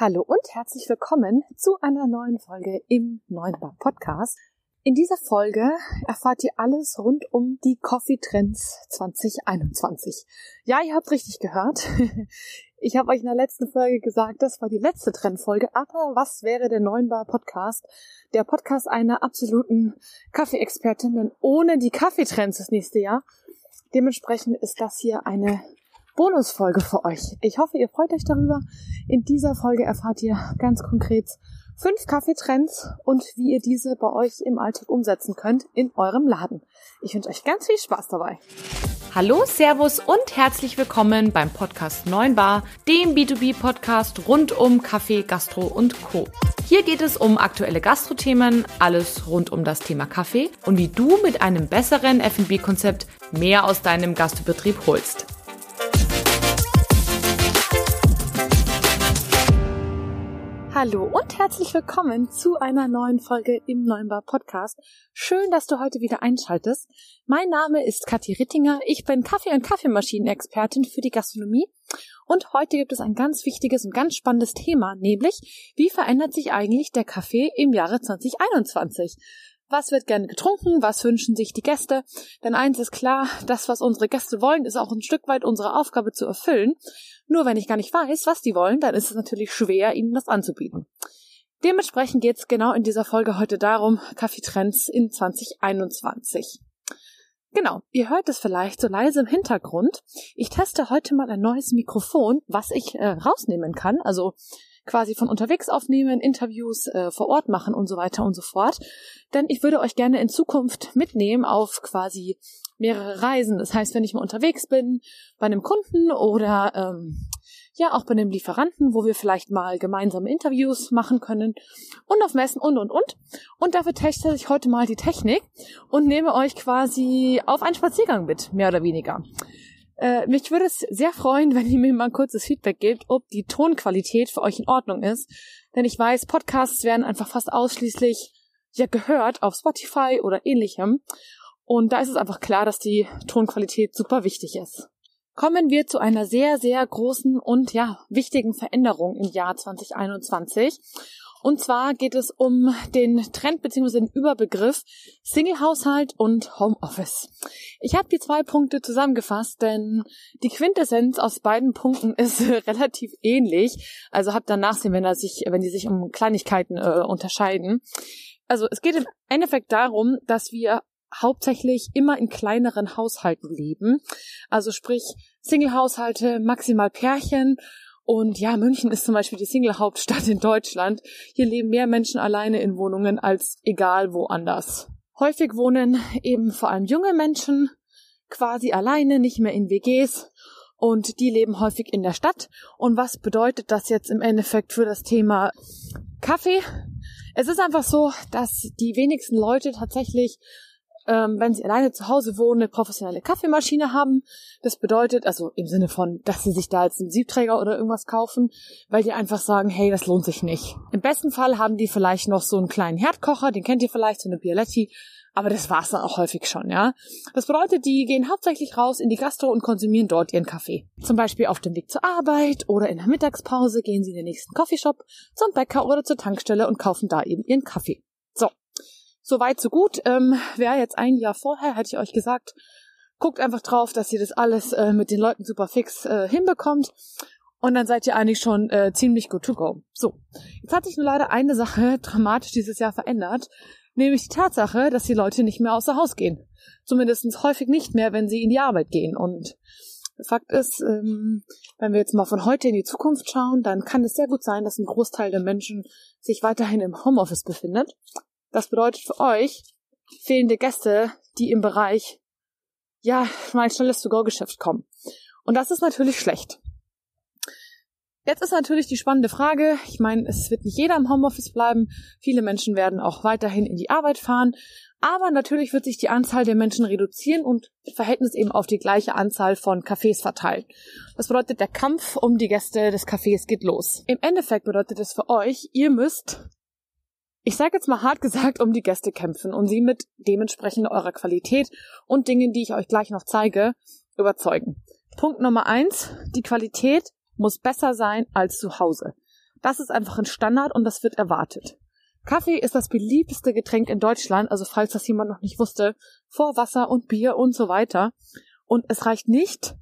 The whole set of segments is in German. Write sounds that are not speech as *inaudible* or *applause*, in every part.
Hallo und herzlich willkommen zu einer neuen Folge im Neuen Bar Podcast. In dieser Folge erfahrt ihr alles rund um die Coffee Trends 2021. Ja, ihr habt richtig gehört. *laughs* Ich habe euch in der letzten Folge gesagt, das war die letzte Trendfolge, aber was wäre der Neuen Bar Podcast? Der Podcast einer absoluten Kaffeeexpertin, denn ohne die Kaffeetrends das nächste Jahr. Dementsprechend ist das hier eine Bonusfolge für euch. Ich hoffe, ihr freut euch darüber. In dieser Folge erfahrt ihr ganz konkret fünf Kaffeetrends und wie ihr diese bei euch im Alltag umsetzen könnt in eurem Laden. Ich wünsche euch ganz viel Spaß dabei. Hallo, Servus und herzlich willkommen beim Podcast 9 Bar, dem B2B-Podcast rund um Kaffee, Gastro und Co. Hier geht es um aktuelle Gastrothemen, alles rund um das Thema Kaffee und wie du mit einem besseren F&B-Konzept mehr aus deinem Gastbetrieb holst. Hallo und herzlich willkommen zu einer neuen Folge im Neunbar Podcast. Schön, dass du heute wieder einschaltest. Mein Name ist Kathi Rittinger. Ich bin Kaffee- und Kaffeemaschinenexpertin für die Gastronomie. Und heute gibt es ein ganz wichtiges und ganz spannendes Thema, nämlich wie verändert sich eigentlich der Kaffee im Jahre 2021? Was wird gerne getrunken? Was wünschen sich die Gäste? Denn eins ist klar, das, was unsere Gäste wollen, ist auch ein Stück weit unsere Aufgabe zu erfüllen. Nur wenn ich gar nicht weiß, was die wollen, dann ist es natürlich schwer, ihnen das anzubieten. Dementsprechend geht es genau in dieser Folge heute darum, Kaffeetrends in 2021. Genau, ihr hört es vielleicht so leise im Hintergrund. Ich teste heute mal ein neues Mikrofon, was ich äh, rausnehmen kann. Also quasi von unterwegs aufnehmen, Interviews äh, vor Ort machen und so weiter und so fort. Denn ich würde euch gerne in Zukunft mitnehmen auf quasi mehrere Reisen. Das heißt, wenn ich mal unterwegs bin bei einem Kunden oder ähm, ja auch bei einem Lieferanten, wo wir vielleicht mal gemeinsame Interviews machen können und auf Messen und und und. Und dafür teste ich heute mal die Technik und nehme euch quasi auf einen Spaziergang mit, mehr oder weniger. Äh, mich würde es sehr freuen, *laughs* wenn ihr mir mal ein kurzes Feedback gebt, ob die Tonqualität für euch in Ordnung ist. Denn ich weiß, Podcasts werden einfach fast ausschließlich ja gehört auf Spotify oder ähnlichem. Und da ist es einfach klar, dass die Tonqualität super wichtig ist. Kommen wir zu einer sehr, sehr großen und ja, wichtigen Veränderung im Jahr 2021. Und zwar geht es um den Trend bzw. den Überbegriff Single-Haushalt und Homeoffice. Ich habe die zwei Punkte zusammengefasst, denn die Quintessenz aus beiden Punkten *laughs* ist relativ ähnlich. Also habt dann nachsehen, wenn, er sich, wenn die sich um Kleinigkeiten äh, unterscheiden. Also es geht im Endeffekt darum, dass wir hauptsächlich immer in kleineren Haushalten leben. Also sprich Single-Haushalte, maximal Pärchen und ja, München ist zum Beispiel die Single-Hauptstadt in Deutschland. Hier leben mehr Menschen alleine in Wohnungen als egal woanders. Häufig wohnen eben vor allem junge Menschen quasi alleine, nicht mehr in WGs und die leben häufig in der Stadt. Und was bedeutet das jetzt im Endeffekt für das Thema Kaffee? Es ist einfach so, dass die wenigsten Leute tatsächlich ähm, wenn sie alleine zu Hause wohnen, eine professionelle Kaffeemaschine haben. Das bedeutet, also im Sinne von, dass sie sich da jetzt einen Siebträger oder irgendwas kaufen, weil die einfach sagen, hey, das lohnt sich nicht. Im besten Fall haben die vielleicht noch so einen kleinen Herdkocher, den kennt ihr vielleicht, so eine Bialetti, aber das war's dann auch häufig schon, ja. Das bedeutet, die gehen hauptsächlich raus in die Gastro und konsumieren dort ihren Kaffee. Zum Beispiel auf dem Weg zur Arbeit oder in der Mittagspause gehen sie in den nächsten Coffeeshop, zum Bäcker oder zur Tankstelle und kaufen da eben ihren Kaffee. So. So weit, so gut. Ähm, Wäre jetzt ein Jahr vorher, hätte ich euch gesagt, guckt einfach drauf, dass ihr das alles äh, mit den Leuten super fix äh, hinbekommt. Und dann seid ihr eigentlich schon äh, ziemlich good to go. So, jetzt hat sich nur leider eine Sache *laughs* dramatisch dieses Jahr verändert, nämlich die Tatsache, dass die Leute nicht mehr außer Haus gehen. Zumindest häufig nicht mehr, wenn sie in die Arbeit gehen. Und Fakt ist, ähm, wenn wir jetzt mal von heute in die Zukunft schauen, dann kann es sehr gut sein, dass ein Großteil der Menschen sich weiterhin im Homeoffice befindet. Das bedeutet für euch fehlende Gäste, die im Bereich, ja, mein schnelles To-Go-Geschäft kommen. Und das ist natürlich schlecht. Jetzt ist natürlich die spannende Frage. Ich meine, es wird nicht jeder im Homeoffice bleiben. Viele Menschen werden auch weiterhin in die Arbeit fahren. Aber natürlich wird sich die Anzahl der Menschen reduzieren und im Verhältnis eben auf die gleiche Anzahl von Cafés verteilen. Das bedeutet, der Kampf um die Gäste des Cafés geht los. Im Endeffekt bedeutet es für euch, ihr müsst ich sage jetzt mal hart gesagt, um die Gäste kämpfen und sie mit dementsprechend eurer Qualität und Dingen, die ich euch gleich noch zeige, überzeugen. Punkt Nummer eins, die Qualität muss besser sein als zu Hause. Das ist einfach ein Standard und das wird erwartet. Kaffee ist das beliebteste Getränk in Deutschland, also falls das jemand noch nicht wusste, vor Wasser und Bier und so weiter. Und es reicht nicht,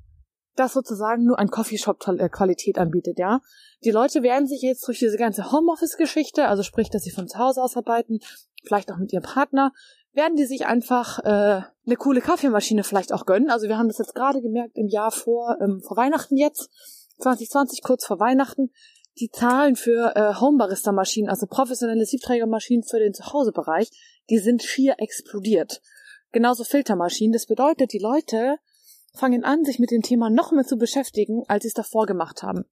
dass sozusagen nur ein Coffeeshop äh, Qualität anbietet, ja. Die Leute werden sich jetzt durch diese ganze Homeoffice-Geschichte, also sprich, dass sie von zu Hause aus arbeiten, vielleicht auch mit ihrem Partner, werden die sich einfach äh, eine coole Kaffeemaschine vielleicht auch gönnen. Also wir haben das jetzt gerade gemerkt im Jahr vor, ähm, vor Weihnachten jetzt, 2020, kurz vor Weihnachten, die Zahlen für äh, Homebarista-Maschinen, also professionelle Siebträgermaschinen für den Zuhausebereich, die sind schier explodiert. Genauso Filtermaschinen. Das bedeutet, die Leute fangen an, sich mit dem Thema noch mehr zu beschäftigen, als sie es davor gemacht haben.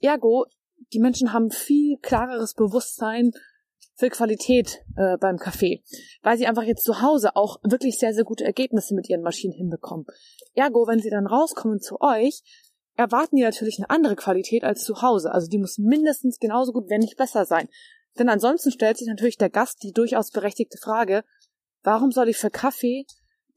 Ergo, die Menschen haben viel klareres Bewusstsein für Qualität äh, beim Kaffee, weil sie einfach jetzt zu Hause auch wirklich sehr, sehr gute Ergebnisse mit ihren Maschinen hinbekommen. Ergo, wenn sie dann rauskommen zu euch, erwarten die natürlich eine andere Qualität als zu Hause. Also die muss mindestens genauso gut, wenn nicht besser sein. Denn ansonsten stellt sich natürlich der Gast die durchaus berechtigte Frage, warum soll ich für Kaffee,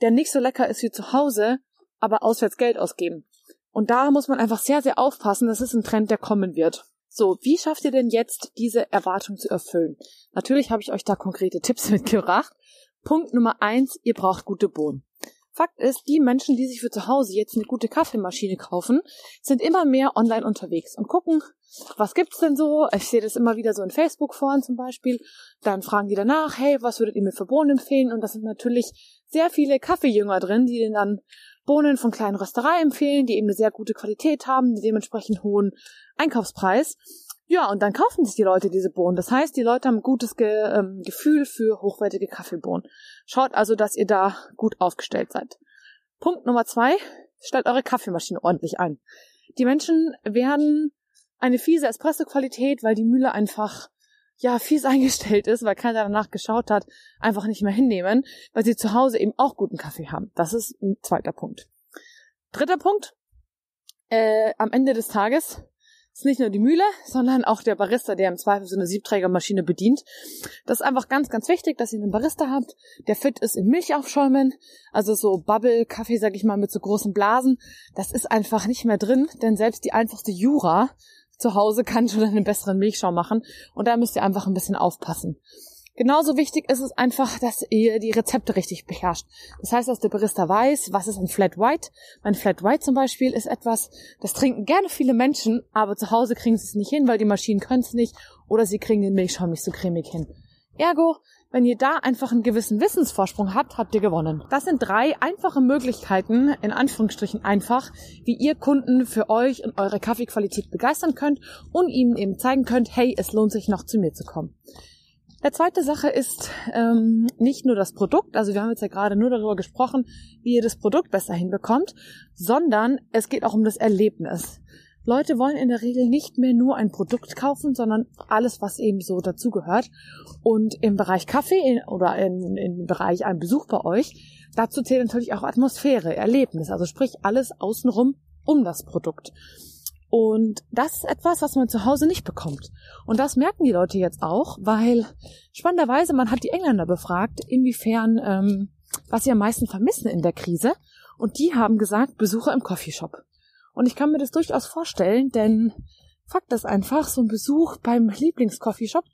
der nicht so lecker ist wie zu Hause, aber auswärts Geld ausgeben? Und da muss man einfach sehr, sehr aufpassen. Das ist ein Trend, der kommen wird. So, wie schafft ihr denn jetzt, diese Erwartung zu erfüllen? Natürlich habe ich euch da konkrete Tipps *laughs* mitgebracht. Punkt Nummer eins, ihr braucht gute Bohnen. Fakt ist, die Menschen, die sich für zu Hause jetzt eine gute Kaffeemaschine kaufen, sind immer mehr online unterwegs und gucken, was gibt's denn so? Ich sehe das immer wieder so in Facebook-Foren zum Beispiel. Dann fragen die danach, hey, was würdet ihr mir für Bohnen empfehlen? Und das sind natürlich sehr viele Kaffeejünger drin, die denen dann Bohnen von kleinen Rösterei empfehlen, die eben eine sehr gute Qualität haben, die dementsprechend hohen Einkaufspreis. Ja, und dann kaufen sich die Leute diese Bohnen. Das heißt, die Leute haben ein gutes Ge ähm, Gefühl für hochwertige Kaffeebohnen. Schaut also, dass ihr da gut aufgestellt seid. Punkt Nummer zwei, stellt eure Kaffeemaschine ordentlich ein. Die Menschen werden eine fiese Espresso-Qualität, weil die Mühle einfach ja fies *laughs* eingestellt ist, weil keiner danach geschaut hat, einfach nicht mehr hinnehmen, weil sie zu Hause eben auch guten Kaffee haben. Das ist ein zweiter Punkt. Dritter Punkt. Äh, am Ende des Tages ist nicht nur die Mühle, sondern auch der Barista, der im Zweifel so eine Siebträgermaschine bedient. Das ist einfach ganz, ganz wichtig, dass ihr einen Barista habt, der fit ist in Milchaufschäumen, also so Bubble-Kaffee, sag ich mal, mit so großen Blasen. Das ist einfach nicht mehr drin, denn selbst die einfachste Jura zu Hause kann *laughs* schon einen besseren Milchschaum machen und da müsst ihr einfach ein bisschen aufpassen. Genauso wichtig ist es einfach, dass ihr die Rezepte richtig beherrscht. Das heißt, dass der Barista weiß, was ist ein Flat White. Ein Flat White zum Beispiel ist etwas, das trinken gerne viele Menschen, aber zu Hause kriegen sie es nicht hin, weil die Maschinen können es nicht oder sie kriegen den Milchschaum nicht so cremig hin. Ergo, wenn ihr da einfach einen gewissen Wissensvorsprung habt, habt ihr gewonnen. Das sind drei einfache Möglichkeiten, in Anführungsstrichen einfach, wie ihr Kunden für euch und eure Kaffeequalität begeistern könnt und ihnen eben zeigen könnt, hey, es lohnt sich noch zu mir zu kommen. Der zweite Sache ist ähm, nicht nur das Produkt, also wir haben jetzt ja gerade nur darüber gesprochen, wie ihr das Produkt besser hinbekommt, sondern es geht auch um das Erlebnis. Leute wollen in der Regel nicht mehr nur ein Produkt kaufen, sondern alles, was eben so dazugehört. Und im Bereich Kaffee oder in, im Bereich ein Besuch bei euch, dazu zählt natürlich auch Atmosphäre, Erlebnis, also sprich alles außenrum um das Produkt. Und das ist etwas, was man zu Hause nicht bekommt. Und das merken die Leute jetzt auch, weil spannenderweise man hat die Engländer befragt, inwiefern, ähm, was sie am meisten vermissen in der Krise. Und die haben gesagt, Besucher im Coffeeshop. Und ich kann mir das durchaus vorstellen, denn Fakt ist einfach, so ein Besuch beim Lieblingscoffeeshop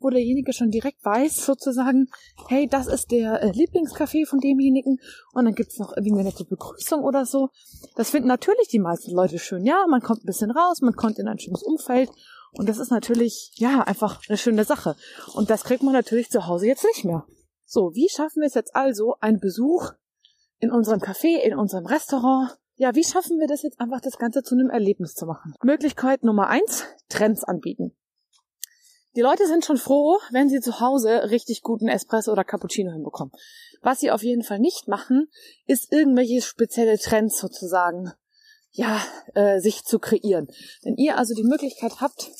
wo derjenige schon direkt weiß, sozusagen, hey, das ist der äh, Lieblingscafé von demjenigen und dann gibt's noch irgendwie eine nette Begrüßung oder so. Das finden natürlich die meisten Leute schön. Ja, man kommt ein bisschen raus, man kommt in ein schönes Umfeld und das ist natürlich, ja, einfach eine schöne Sache. Und das kriegt man natürlich zu Hause jetzt nicht mehr. So, wie schaffen wir es jetzt also, einen Besuch in unserem Café, in unserem Restaurant, ja, wie schaffen wir das jetzt einfach, das Ganze zu einem Erlebnis zu machen? Möglichkeit Nummer eins, Trends anbieten. Die Leute sind schon froh, wenn sie zu Hause richtig guten Espresso oder Cappuccino hinbekommen. Was sie auf jeden Fall nicht machen, ist irgendwelche spezielle Trends sozusagen, ja, äh, sich zu kreieren. Wenn ihr also die Möglichkeit habt,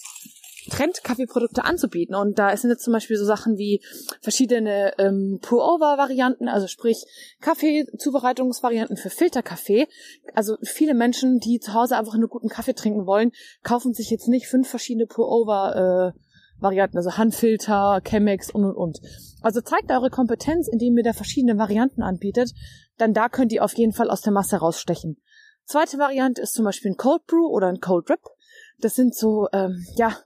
Trend-Kaffeeprodukte anzubieten. Und da sind jetzt zum Beispiel so Sachen wie verschiedene ähm, Pour-Over-Varianten, also sprich Kaffeezubereitungsvarianten für Filterkaffee. Also viele Menschen, die zu Hause einfach nur guten Kaffee trinken wollen, kaufen sich jetzt nicht fünf verschiedene Pour-Over äh, Varianten, also Handfilter, Chemex und und und. Also zeigt eure Kompetenz, indem ihr da verschiedene Varianten anbietet, dann da könnt ihr auf jeden Fall aus der Masse rausstechen. Zweite Variante ist zum Beispiel ein Cold Brew oder ein Cold Rip. Das sind so, ähm, ja,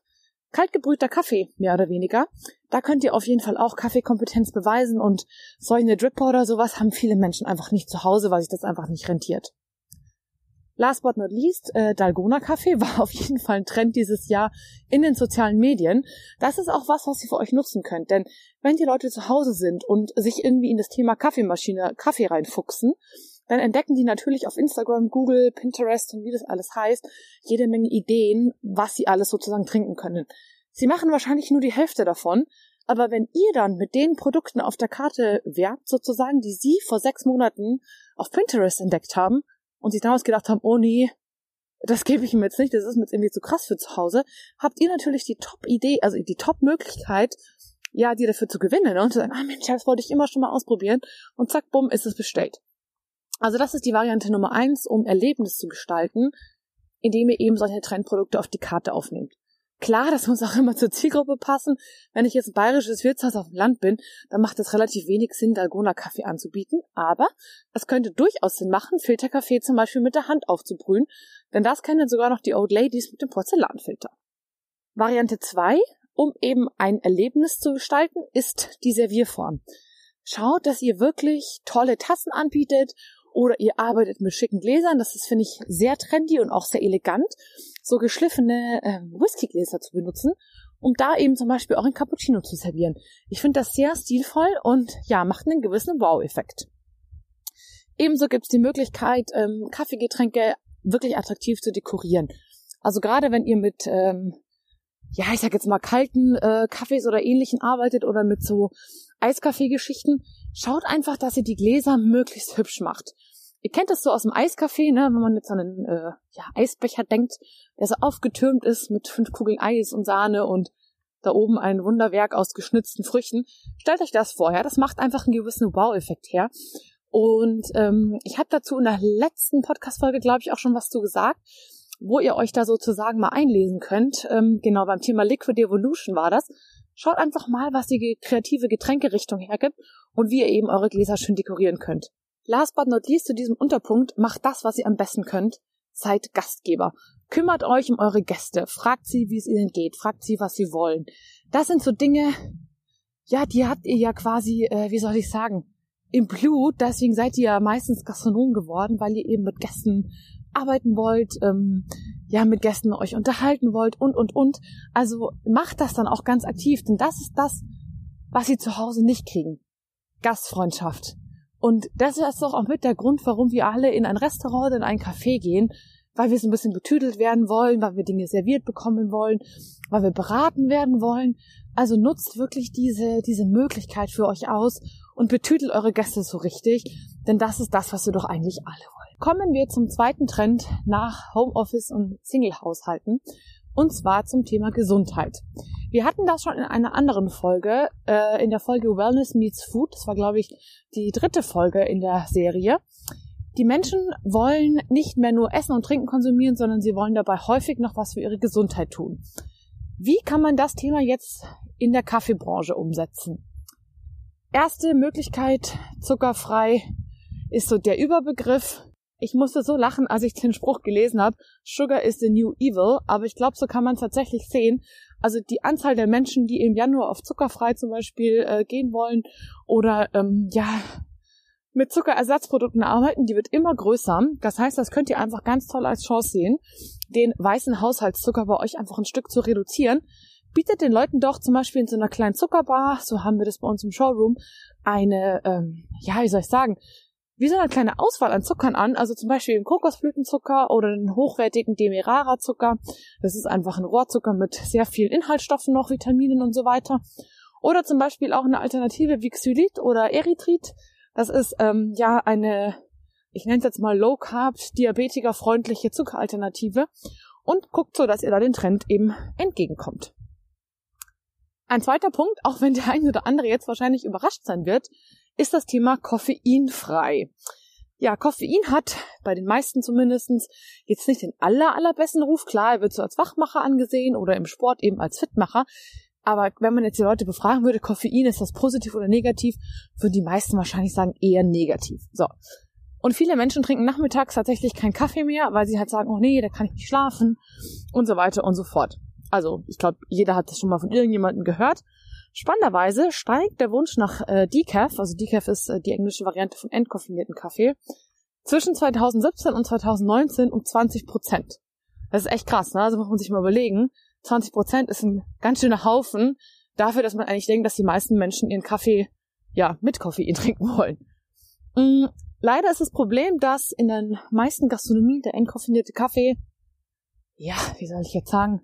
kaltgebrühter Kaffee, mehr oder weniger. Da könnt ihr auf jeden Fall auch Kaffeekompetenz beweisen und solche Dripper oder sowas haben viele Menschen einfach nicht zu Hause, weil sich das einfach nicht rentiert. Last but not least, äh, Dalgona Kaffee *laughs* war auf jeden Fall ein Trend dieses Jahr in den sozialen Medien. Das ist auch was, was ihr für euch nutzen könnt. Denn wenn die Leute zu Hause sind und sich irgendwie in das Thema Kaffeemaschine, Kaffee reinfuchsen, dann entdecken die natürlich auf Instagram, Google, Pinterest und wie das alles heißt, jede Menge Ideen, was sie alles sozusagen trinken können. Sie machen wahrscheinlich nur die Hälfte davon, aber wenn ihr dann mit den Produkten auf der Karte werbt, sozusagen, die sie vor sechs Monaten auf Pinterest entdeckt haben und sich damals gedacht haben, oh nee, das gebe ich ihm jetzt nicht, das ist mir jetzt irgendwie zu krass für zu Hause, habt ihr natürlich die Top-Idee, also die Top-Möglichkeit, ja, die dafür zu gewinnen ne? und zu sagen, ah Mensch, das wollte ich immer schon mal ausprobieren und zack, bumm, ist es bestellt. Also das ist die Variante Nummer eins, um Erlebnis zu gestalten, indem ihr eben solche Trendprodukte auf die Karte aufnehmt. Klar, das muss auch immer zur Zielgruppe passen. Wenn ich jetzt ein bayerisches Wirtshaus auf dem Land bin, dann macht es relativ wenig Sinn, Dalgona-Kaffee anzubieten. Aber es könnte durchaus Sinn machen, Filterkaffee zum Beispiel mit der Hand aufzubrühen. Denn das kennen sogar noch die Old Ladies mit dem Porzellanfilter. Variante zwei, um eben ein Erlebnis zu gestalten, ist die Servierform. Schaut, dass ihr wirklich tolle Tassen anbietet oder ihr arbeitet mit schicken Gläsern. Das ist, finde ich, sehr trendy und auch sehr elegant, so geschliffene ähm, Whiskygläser zu benutzen, um da eben zum Beispiel auch ein Cappuccino zu servieren. Ich finde das sehr stilvoll und ja, macht einen gewissen Wow-Effekt. Ebenso gibt es die Möglichkeit, ähm, Kaffeegetränke wirklich attraktiv zu dekorieren. Also gerade wenn ihr mit ähm, ja, ich sag jetzt mal kalten äh, Kaffees oder ähnlichen arbeitet oder mit so Eiskaffee-Geschichten, schaut einfach, dass ihr die Gläser möglichst hübsch macht. Ihr kennt das so aus dem Eiskaffee, ne, wenn man jetzt an einen äh, ja, Eisbecher denkt, der so aufgetürmt ist mit fünf Kugeln Eis und Sahne und da oben ein Wunderwerk aus geschnitzten Früchten. Stellt euch das vor, ja, das macht einfach einen gewissen Wow-Effekt her. Und ähm, ich habe dazu in der letzten Podcast-Folge, glaube ich, auch schon was zu gesagt, wo ihr euch da sozusagen mal einlesen könnt. Ähm, genau, beim Thema Liquid Evolution war das. Schaut einfach mal, was die kreative Getränkerichtung hergibt und wie ihr eben eure Gläser schön dekorieren könnt. Last but not least zu diesem Unterpunkt, macht das, was ihr am besten könnt. Seid Gastgeber. Kümmert euch um eure Gäste. Fragt sie, wie es ihnen geht. Fragt sie, was sie wollen. Das sind so Dinge, ja, die habt ihr ja quasi, äh, wie soll ich sagen, im Blut. Deswegen seid ihr ja meistens Gastronomen geworden, weil ihr eben mit Gästen arbeiten wollt, ähm, ja, mit Gästen euch unterhalten wollt und, und, und. Also macht das dann auch ganz aktiv, denn das ist das, was sie zu Hause nicht kriegen. Gastfreundschaft. Und das ist doch auch mit der Grund, warum wir alle in ein Restaurant, in ein Café gehen, weil wir so ein bisschen betüdelt werden wollen, weil wir Dinge serviert bekommen wollen, weil wir beraten werden wollen. Also nutzt wirklich diese, diese Möglichkeit für euch aus und betütelt eure Gäste so richtig, denn das ist das, was wir doch eigentlich alle wollen. Kommen wir zum zweiten Trend nach Homeoffice und Single-Haushalten, und zwar zum Thema Gesundheit. Wir hatten das schon in einer anderen Folge, äh, in der Folge Wellness Meets Food. Das war, glaube ich, die dritte Folge in der Serie. Die Menschen wollen nicht mehr nur Essen und Trinken konsumieren, sondern sie wollen dabei häufig noch was für ihre Gesundheit tun. Wie kann man das Thema jetzt in der Kaffeebranche umsetzen? Erste Möglichkeit, zuckerfrei, ist so der Überbegriff. Ich musste so lachen, als ich den Spruch gelesen habe, Sugar is the new evil, aber ich glaube, so kann man tatsächlich sehen. Also die Anzahl der Menschen, die im Januar auf zuckerfrei zum Beispiel äh, gehen wollen oder ähm, ja mit Zuckerersatzprodukten arbeiten, die wird immer größer. Das heißt, das könnt ihr einfach ganz toll als Chance sehen, den weißen Haushaltszucker bei euch einfach ein Stück zu reduzieren. Bietet den Leuten doch zum Beispiel in so einer kleinen Zuckerbar, so haben wir das bei uns im Showroom, eine, ähm, ja, wie soll ich sagen, wie so eine kleine Auswahl an Zuckern an, also zum Beispiel den Kokosblütenzucker oder den hochwertigen Demerara-Zucker. Das ist einfach ein Rohrzucker mit sehr vielen Inhaltsstoffen noch, Vitaminen und so weiter. Oder zum Beispiel auch eine Alternative wie Xylit oder Erythrit. Das ist ähm, ja eine, ich nenne es jetzt mal Low Carb, diabetikerfreundliche Zuckeralternative und guckt so, dass ihr da den Trend eben entgegenkommt. Ein zweiter Punkt, auch wenn der ein oder andere jetzt wahrscheinlich überrascht sein wird, ist das Thema koffeinfrei. Ja, Koffein hat bei den meisten zumindestens jetzt nicht den aller, allerbesten Ruf. Klar, er wird so als Wachmacher angesehen oder im Sport eben als Fitmacher. Aber wenn man jetzt die Leute befragen würde, Koffein, ist das positiv oder negativ, würden die meisten wahrscheinlich sagen eher negativ. So. Und viele Menschen trinken nachmittags tatsächlich keinen Kaffee mehr, weil sie halt sagen, oh nee, da kann ich nicht schlafen und so weiter und so fort. Also ich glaube, jeder hat das schon mal von irgendjemandem gehört. Spannenderweise steigt der Wunsch nach äh, Decaf, also Decaf ist äh, die englische Variante von entkoffinierten Kaffee, zwischen 2017 und 2019 um 20 Prozent. Das ist echt krass, ne? Also muss man sich mal überlegen. 20 Prozent ist ein ganz schöner Haufen dafür, dass man eigentlich denkt, dass die meisten Menschen ihren Kaffee ja mit Koffein *laughs* trinken wollen. Mhm. Leider ist das Problem, dass in den meisten Gastronomien der entkoffinierte Kaffee, ja, wie soll ich jetzt sagen,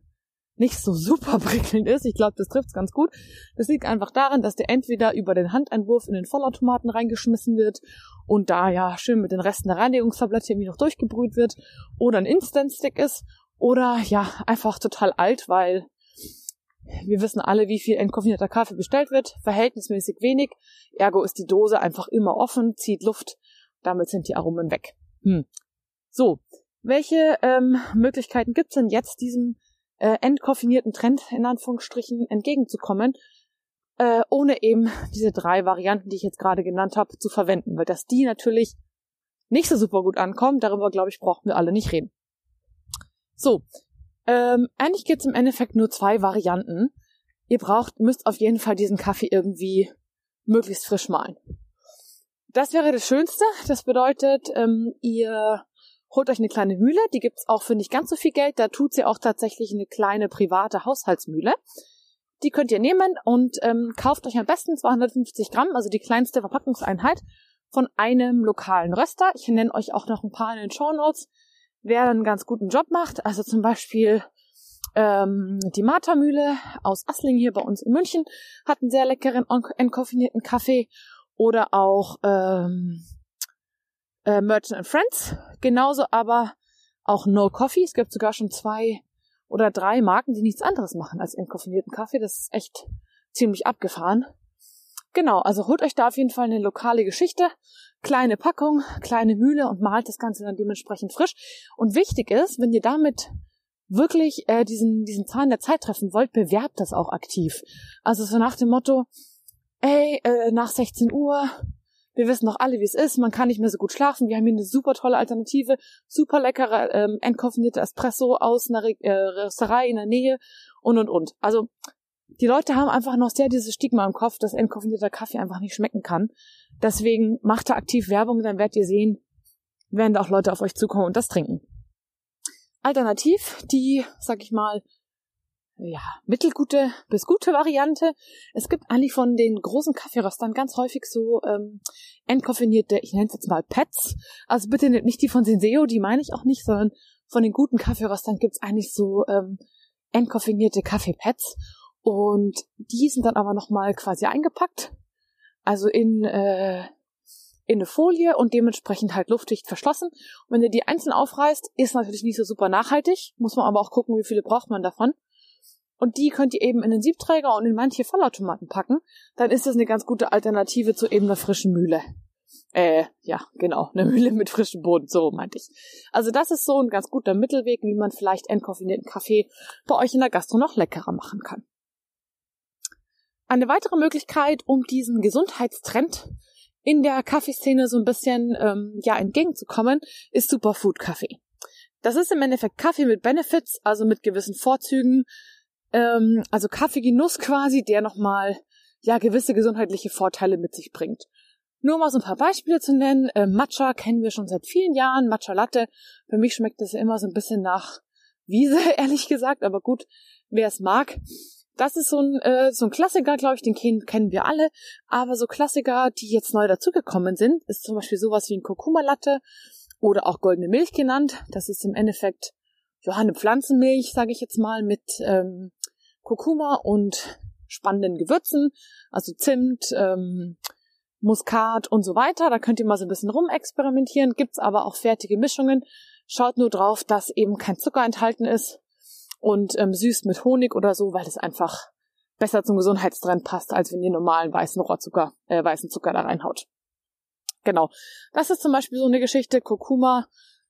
nicht so super prickelnd ist. Ich glaube, das trifft's ganz gut. Das liegt einfach daran, dass der entweder über den Handeinwurf in den Vollautomaten reingeschmissen wird und da ja schön mit den Resten der Reinigungstablette irgendwie noch durchgebrüht wird oder ein Instant-Stick ist oder ja, einfach total alt, weil wir wissen alle, wie viel entkoffinierter Kaffee bestellt wird. Verhältnismäßig wenig. Ergo ist die Dose einfach immer offen, zieht Luft. Damit sind die Aromen weg. Hm. So, welche ähm, Möglichkeiten gibt's denn jetzt, diesem äh, entkoffinierten Trend in Anführungsstrichen entgegenzukommen, äh, ohne eben *laughs* diese drei Varianten, die ich jetzt gerade genannt habe, zu verwenden? Weil dass die natürlich nicht so super gut ankommen, darüber glaube ich brauchen wir alle nicht reden. So, ähm, eigentlich gibt es im Endeffekt nur zwei Varianten. Ihr braucht, müsst auf jeden Fall diesen Kaffee irgendwie möglichst frisch malen. Das wäre das Schönste. Das bedeutet, ähm, ihr holt euch eine kleine Mühle. Die gibt's auch für nicht ganz so viel Geld. Da tut sie auch tatsächlich eine kleine private Haushaltsmühle. Die könnt ihr nehmen und ähm, kauft euch am besten 250 Gramm, also die kleinste Verpackungseinheit von einem lokalen Röster. Ich nenne euch auch noch ein paar in den Show Notes wer einen ganz guten Job macht. Also zum Beispiel ähm, die Martha-Mühle aus Assling hier bei uns in München hat einen sehr leckeren entkoffinierten Kaffee. Oder auch ähm, äh, Merchant Friends. Genauso aber auch No Coffee. Es gibt sogar schon zwei oder drei Marken, die nichts anderes machen als entkoffinierten Kaffee. Das ist echt ziemlich abgefahren. Genau, also holt euch da auf jeden Fall eine lokale Geschichte kleine Packung, kleine Mühle und malt das Ganze dann dementsprechend frisch. Und wichtig ist, wenn ihr damit wirklich äh, diesen, diesen Zahn der Zeit treffen wollt, bewerbt das auch aktiv. Also so nach dem Motto, ey, äh, nach 16 Uhr, wir wissen doch alle, wie es ist, man kann nicht mehr so gut schlafen, wir haben hier eine super tolle Alternative, super leckere ähm, entkoffinierter Espresso aus einer Re äh, Rösterei in der Nähe und und und. Also die Leute haben einfach noch sehr dieses Stigma im Kopf, dass entkoffinierter Kaffee einfach nicht schmecken kann. Deswegen macht da aktiv Werbung, dann werdet ihr sehen, werden da auch Leute auf euch zukommen und das trinken. Alternativ die, sag ich mal, ja, mittelgute bis gute Variante. Es gibt eigentlich von den großen Kaffeeröstern ganz häufig so ähm, entkoffinierte, ich nenne es jetzt mal Pets. Also bitte nicht die von Senseo, die meine ich auch nicht, sondern von den guten Kaffeeröstern gibt's eigentlich so ähm, entkoffinierte Kaffeepads. Und die sind dann aber nochmal quasi eingepackt also in, äh, in eine Folie und dementsprechend halt luftdicht verschlossen. Und wenn ihr die einzeln aufreißt, ist natürlich nicht so super nachhaltig, muss man aber auch gucken, wie viele braucht man davon. Und die könnt ihr eben in den Siebträger und in manche Vollautomaten packen. Dann ist das eine ganz gute Alternative zu eben einer frischen Mühle. Äh, ja, genau, eine Mühle mit frischem Boden, so meinte ich. Also das ist so ein ganz guter Mittelweg, wie man vielleicht entkoffinierten Kaffee bei euch in der Gastro noch leckerer machen kann. Eine weitere Möglichkeit, um diesen Gesundheitstrend in der Kaffeeszene so ein bisschen ähm, ja entgegenzukommen, ist Superfood Kaffee. Das ist im Endeffekt Kaffee mit Benefits, also mit gewissen Vorzügen, ähm, also Kaffeegenuss *laughs* quasi, der nochmal ja gewisse gesundheitliche Vorteile mit sich bringt. Nur mal so ein paar Beispiele zu nennen. Äh, Matcha kennen wir schon seit vielen Jahren. Matcha Latte. Für mich schmeckt das immer so ein bisschen nach *laughs* Wiese, ehrlich gesagt. Aber gut, wer es mag. Das ist so ein, äh, so ein Klassiker, glaube ich, den kennen wir alle. Aber so Klassiker, die jetzt neu dazugekommen sind, ist zum Beispiel sowas wie ein Kurkuma-Latte oder auch goldene Milch genannt. Das ist im Endeffekt ja eine Pflanzenmilch, sage ich jetzt mal, mit ähm, Kurkuma und spannenden Gewürzen, also Zimt, ähm, Muskat und so weiter. Da könnt ihr mal so ein bisschen rumexperimentieren. Gibt's aber auch fertige Mischungen. Schaut nur drauf, dass eben kein Zucker enthalten ist und ähm, süß mit Honig oder so, weil das einfach besser zum Gesundheitstrend passt, als wenn ihr normalen weißen Rohrzucker, äh, weißen Zucker da reinhaut. Genau. Das ist zum Beispiel so eine Geschichte, Kurkuma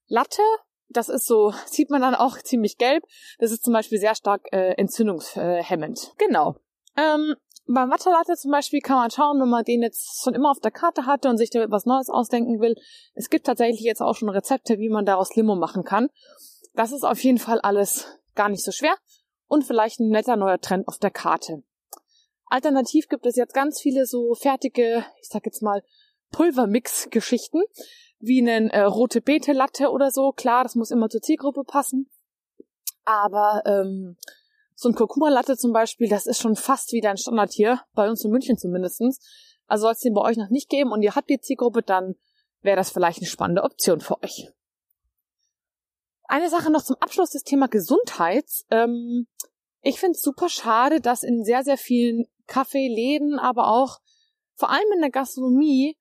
Latte. Das ist so, *laughs* sieht man dann auch ziemlich gelb. Das ist zum Beispiel sehr stark äh, entzündungshemmend. Genau. Ähm, beim Matcha Latte zum Beispiel kann man schauen, wenn man den jetzt schon immer auf der Karte hatte und sich da was Neues ausdenken will. Es gibt tatsächlich jetzt auch schon Rezepte, wie man daraus Limo machen kann. Das ist auf jeden Fall alles gar nicht so schwer. und vielleicht ein netter neuer Trend auf der Karte. Alternativ gibt es jetzt ganz viele so fertige, ich sag jetzt mal, Pulvermix-Geschichten, wie einen äh, rote Beete Latte oder so. Klar, das muss immer zur Zielgruppe passen. Aber ähm, so ein Kurkuma Latte zum Beispiel, das ist schon fast wieder ein Standard hier, bei uns in München zumindestens. Also soll es den bei euch noch nicht geben und ihr habt die Zielgruppe, dann wäre das vielleicht eine spannende Option für euch. Eine Sache noch zum Abschluss, das Thema Gesundheits. Ähm, ich finde es super schade, dass in sehr, sehr vielen Kaffeeläden, aber auch vor allem in der Gastronomie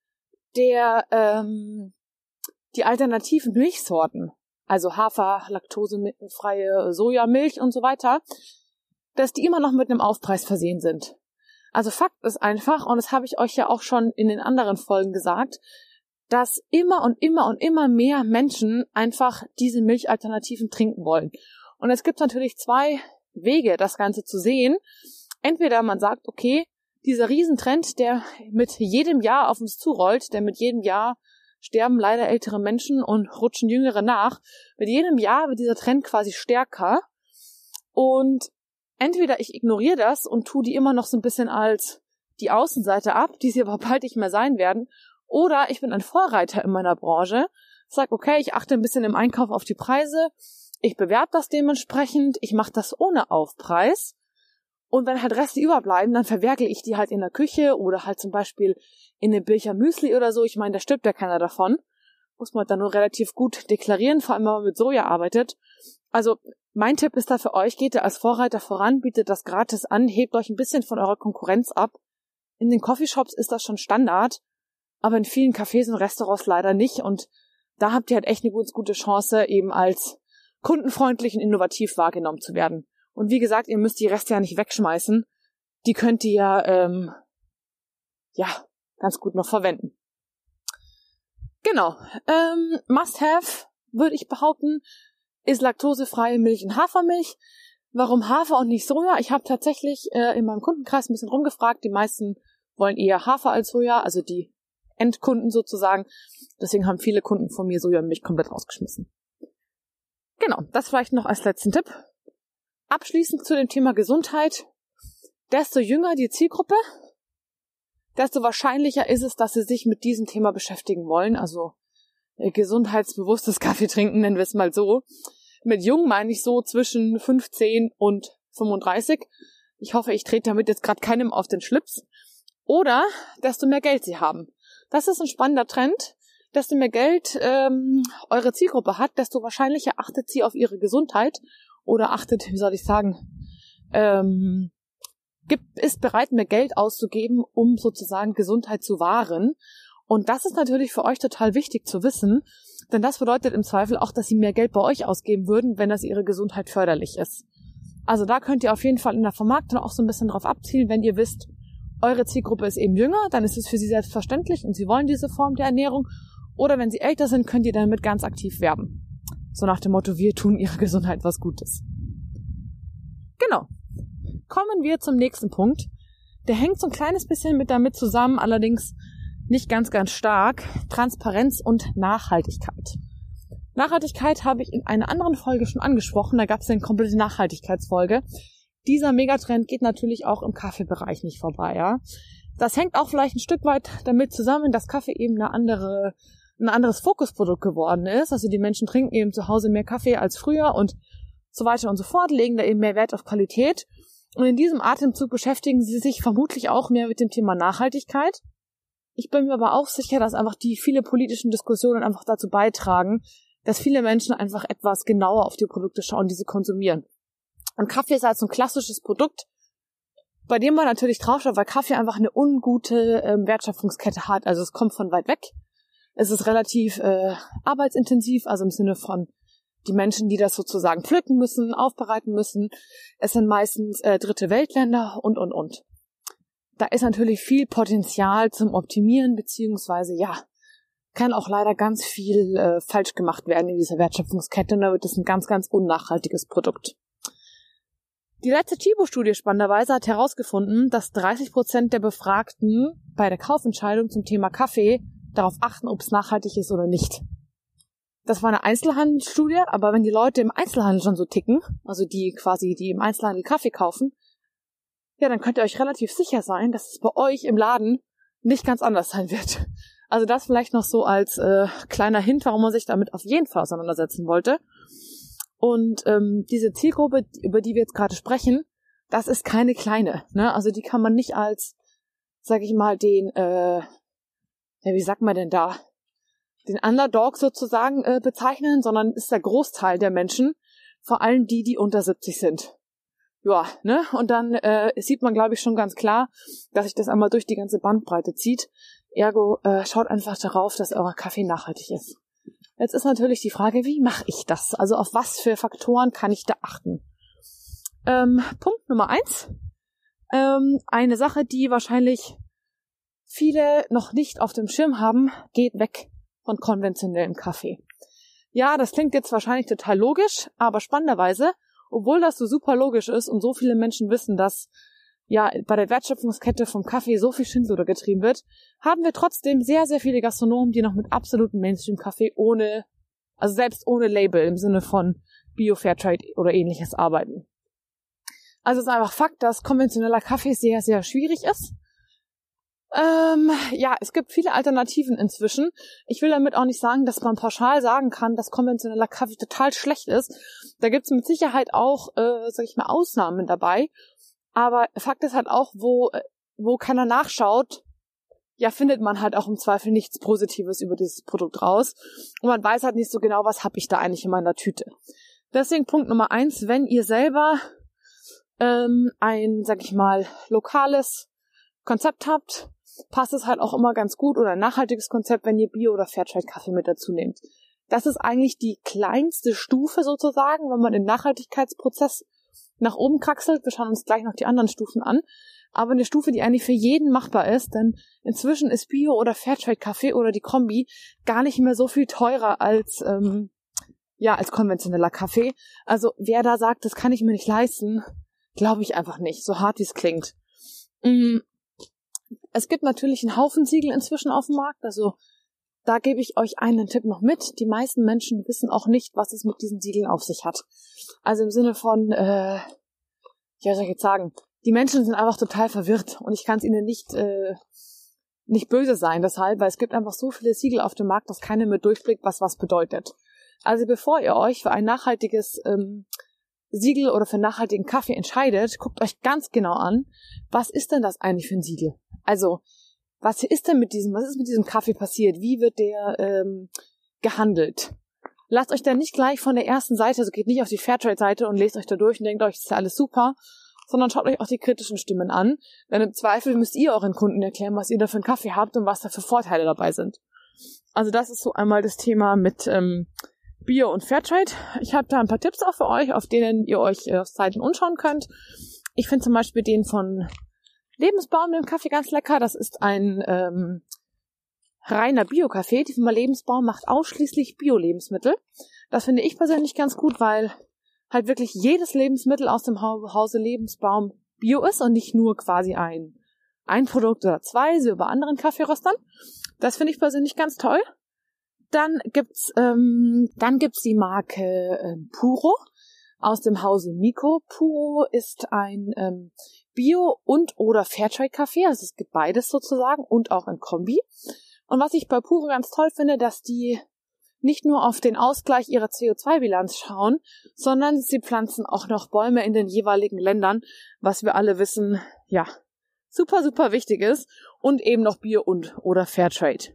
der ähm, die alternativen Milchsorten, also Hafer, Laktosemilchfreie Sojamilch und so weiter, dass die immer noch mit einem Aufpreis versehen sind. Also Fakt ist einfach, und das habe ich euch ja auch schon in den anderen Folgen gesagt, dass immer und immer und immer mehr Menschen einfach diese Milchalternativen trinken wollen. Und es gibt natürlich zwei Wege, das Ganze zu sehen. Entweder man sagt, okay, dieser Riesentrend, der mit jedem Jahr auf uns zurollt, der mit jedem Jahr sterben leider ältere Menschen und rutschen jüngere nach. Mit jedem Jahr wird dieser Trend quasi stärker. Und entweder ich ignoriere das und tue die immer noch so ein bisschen als die Außenseite ab, die sie *laughs* aber bald nicht mehr sein werden, oder ich bin ein Vorreiter in meiner Branche, sag okay, ich achte ein bisschen im Einkauf auf die Preise, ich bewerbe das dementsprechend, ich mache das ohne Aufpreis und wenn halt Reste überbleiben, dann verwerke ich die halt in der Küche oder halt zum Beispiel in einem Bircher Müsli oder so. Ich meine, da stirbt ja keiner davon. Muss man dann nur relativ gut deklarieren, vor allem wenn man mit Soja arbeitet. Also mein Tipp ist da für euch, geht ihr als Vorreiter voran, bietet das gratis an, hebt euch ein bisschen von eurer Konkurrenz ab. In den Coffeeshops ist das schon Standard, aber in vielen Cafés und Restaurants leider nicht und da habt ihr halt echt eine gute Chance, eben als kundenfreundlich und innovativ wahrgenommen zu werden. Und wie gesagt, ihr müsst die Reste ja nicht wegschmeißen. Die könnt ihr ja, ähm, ja, ganz gut noch verwenden. Genau. Ähm, must have, würde ich behaupten, ist laktosefreie Milch und Hafermilch. Warum Hafer und nicht Soja? Ich habe tatsächlich äh, in meinem Kundenkreis ein bisschen rumgefragt. Die meisten wollen eher Hafer als Soja, also die Endkunden sozusagen. Deswegen haben viele Kunden von mir Soja und Milch komplett rausgeschmissen. Genau, das vielleicht noch als letzten Tipp. Abschließend zu dem Thema Gesundheit. Desto jünger die Zielgruppe, desto wahrscheinlicher ist es, dass sie sich mit diesem Thema beschäftigen wollen. Also äh, gesundheitsbewusstes *laughs* Kaffee trinken, nennen wir es mal so. Mit jung meine ich so zwischen 15 und 35. Ich hoffe, ich trete damit jetzt gerade keinem auf den Schlips. Oder desto mehr Geld sie haben. Das ist ein spannender Trend. Desto mehr Geld ähm, eure Zielgruppe hat, desto wahrscheinlicher achtet sie auf ihre Gesundheit oder achtet, wie soll ich sagen, ähm, gibt, ist bereit, mehr Geld auszugeben, um sozusagen Gesundheit zu wahren. Und das ist natürlich für euch total wichtig zu wissen, denn das bedeutet im Zweifel auch, dass sie mehr Geld bei euch ausgeben würden, wenn das ihre Gesundheit förderlich ist. Also da könnt ihr auf jeden Fall in der Vermarktung auch so ein bisschen drauf abzielen, wenn ihr wisst, eure Zielgruppe ist eben jünger, dann ist es für sie selbstverständlich und sie wollen diese Form der Ernährung. Oder wenn sie älter sind, könnt ihr damit ganz aktiv werben. So nach dem Motto, wir tun ihrer *laughs* Gesundheit was Gutes. Genau. Kommen wir zum nächsten Punkt. Der hängt so ein kleines bisschen mit damit zusammen, allerdings nicht ganz, ganz stark. Transparenz und Nachhaltigkeit. Nachhaltigkeit habe ich in einer anderen Folge schon angesprochen. Da gab es eine komplette Nachhaltigkeitsfolge. Dieser Megatrend geht natürlich auch im Kaffeebereich nicht vorbei, ja. Das hängt auch vielleicht ein Stück weit damit zusammen, dass Kaffee eben eine andere ein anderes Fokusprodukt geworden ist. Also die Menschen trinken eben zu Hause mehr Kaffee als früher und so weiter und so fort, legen da eben mehr Wert auf Qualität. Und in diesem Atemzug beschäftigen sie sich vermutlich auch mehr mit dem Thema Nachhaltigkeit. Ich bin mir aber auch sicher, dass einfach die viele politischen Diskussionen einfach dazu beitragen, dass viele Menschen einfach etwas genauer auf die Produkte schauen, die sie konsumieren. Und Kaffee ist halt so ein klassisches Produkt, bei dem man natürlich draufschaut, weil Kaffee einfach eine ungute ähm, Wertschöpfungskette hat. Also es kommt von weit weg. Es ist relativ äh, arbeitsintensiv, also im Sinne von die Menschen, die das sozusagen pflücken müssen, aufbereiten müssen. Es sind meistens äh, dritte Weltländer und, und, und. Da ist natürlich viel Potenzial zum Optimieren, beziehungsweise ja, kann auch leider ganz viel äh, falsch gemacht werden in dieser Wertschöpfungskette und da wird es ein ganz, ganz unnachhaltiges Produkt. Die letzte Chibo-Studie spannenderweise hat herausgefunden, dass 30 Prozent der Befragten bei der Kaufentscheidung zum Thema Kaffee darauf achten, ob es nachhaltig ist oder nicht. Das war eine Einzelhandelsstudie, aber wenn die Leute im Einzelhandel schon so ticken, also die quasi, die im Einzelhandel Kaffee kaufen, ja, dann könnt ihr euch relativ sicher sein, dass es bei euch im Laden nicht ganz anders sein wird. Also das vielleicht noch so als äh, kleiner Hint, warum man sich damit auf jeden Fall auseinandersetzen wollte. Und ähm, diese Zielgruppe, über die wir jetzt gerade sprechen, das ist keine kleine. Ne? Also die kann man nicht als, sag ich mal, den, äh, ja, wie sagt man denn da, den Underdog sozusagen äh, bezeichnen, sondern ist der Großteil der Menschen, vor allem die, die unter 70 sind. Ja, ne? Und dann äh, sieht man, glaube ich, schon ganz klar, dass sich das einmal durch die ganze Bandbreite zieht. Ergo, äh, schaut einfach darauf, dass euer Kaffee nachhaltig ist. Jetzt ist natürlich die Frage, wie mache ich das? Also auf was für Faktoren kann ich da achten? Ähm, Punkt Nummer eins. Ähm, eine Sache, die wahrscheinlich viele noch nicht auf dem Schirm haben, geht weg von konventionellem Kaffee. Ja, das klingt jetzt wahrscheinlich total logisch, aber spannenderweise, obwohl das so super logisch ist und so viele Menschen wissen, dass ja bei der Wertschöpfungskette vom Kaffee so viel Schindluder getrieben wird, haben wir trotzdem sehr, sehr viele Gastronomen, die noch mit absolutem Mainstream-Kaffee ohne, also selbst ohne Label im Sinne von Bio Fairtrade oder ähnliches arbeiten. Also es ist einfach Fakt, dass konventioneller Kaffee sehr, sehr schwierig ist. Ähm, ja, es gibt viele Alternativen inzwischen. Ich will damit auch nicht sagen, dass man pauschal sagen kann, dass konventioneller Kaffee total schlecht ist. Da gibt es mit Sicherheit auch, äh, sag ich mal, Ausnahmen dabei. Aber Fakt ist halt auch, wo, wo keiner nachschaut, ja, findet man halt auch im Zweifel nichts Positives über dieses Produkt raus. Und man weiß halt nicht so genau, was habe ich da eigentlich in meiner Tüte. Deswegen Punkt Nummer eins, wenn ihr selber ähm, ein, sag ich mal, lokales Konzept habt, passt es halt auch immer ganz gut oder ein nachhaltiges Konzept, wenn ihr Bio- oder Fairtrade-Kaffee mit dazu nehmt. Das ist eigentlich die kleinste Stufe sozusagen, wenn man den Nachhaltigkeitsprozess nach oben kraxelt. Wir schauen uns gleich noch die anderen Stufen an. Aber eine Stufe, die eigentlich für jeden machbar ist, denn inzwischen ist Bio- oder Fairtrade-Kaffee oder die Kombi gar nicht mehr so viel teurer als, ähm, ja, als konventioneller Kaffee. Also wer da sagt, das kann ich mir nicht leisten, glaube ich einfach nicht, so hart wie es klingt. Es gibt natürlich einen Haufen Siegel inzwischen auf dem Markt, also da gebe ich euch einen Tipp noch mit. Die meisten Menschen wissen auch nicht, was es mit diesen Siegeln auf sich hat. Also im Sinne von, äh, ja, soll ich jetzt sagen, die Menschen sind einfach total verwirrt und ich kann es ihnen nicht, äh, nicht böse sein deshalb, weil es gibt einfach so viele Siegel auf dem Markt, dass keiner mehr durchblickt, was was bedeutet. Also bevor ihr euch für ein nachhaltiges ähm, Siegel oder für nachhaltigen Kaffee entscheidet, guckt euch ganz genau an, was ist denn das eigentlich für ein Siegel? Also, was ist denn mit diesem, was ist mit diesem Kaffee passiert? Wie wird der ähm, gehandelt? Lasst euch da nicht gleich von der ersten Seite, also geht nicht auf die Fairtrade-Seite und lest euch da durch und denkt euch, ist ja alles super, sondern schaut euch auch die kritischen Stimmen an. Denn im Zweifel müsst ihr euren Kunden erklären, was ihr da für einen Kaffee habt und was da für Vorteile dabei sind. Also das ist so einmal das Thema mit ähm, Bio und Fairtrade. Ich habe da ein paar Tipps auch für euch, auf denen ihr euch äh, auf Seiten umschauen könnt. Ich finde zum Beispiel den von Lebensbaum den Kaffee ganz lecker. Das ist ein ähm, reiner Bio-Kaffee. Die Firma Lebensbaum macht ausschließlich Bio-Lebensmittel. Das finde ich persönlich ganz gut, weil halt wirklich jedes Lebensmittel aus dem Hause Lebensbaum Bio ist und nicht nur quasi ein ein Produkt oder zwei, so über anderen Kaffeeröstern. Das finde ich persönlich ganz toll. Dann gibt's ähm, dann gibt's die Marke ähm, Puro aus dem Hause Miko. Puro ist ein ähm, Bio- und oder Fairtrade-Kaffee, also es gibt beides sozusagen und auch ein Kombi. Und was ich bei Puro ganz toll finde, dass die nicht nur auf den Ausgleich ihrer CO2-Bilanz schauen, sondern sie pflanzen auch noch Bäume in den jeweiligen Ländern, was wir alle wissen, ja, super, super wichtig ist und eben noch Bio und oder Fairtrade.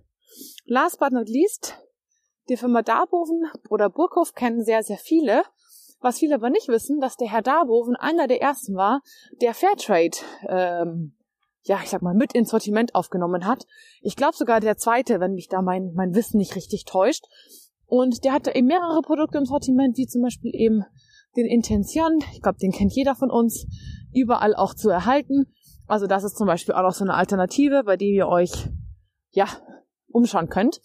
Last but not least, die Firma Darboven oder Burkhof kennen sehr, sehr viele. Was viele aber nicht wissen, dass der Herr Darboven einer der ersten war, der Fairtrade, ähm, ja, ich sag mal, mit ins Sortiment aufgenommen hat. Ich glaube sogar der zweite, wenn mich da mein, mein Wissen nicht richtig täuscht. Und der hatte eben mehrere Produkte im Sortiment, wie zum Beispiel eben den Intention. Ich glaube, den kennt jeder von uns, überall auch zu erhalten. Also das ist zum Beispiel auch noch so eine Alternative, bei der ihr euch, ja, umschauen könnt.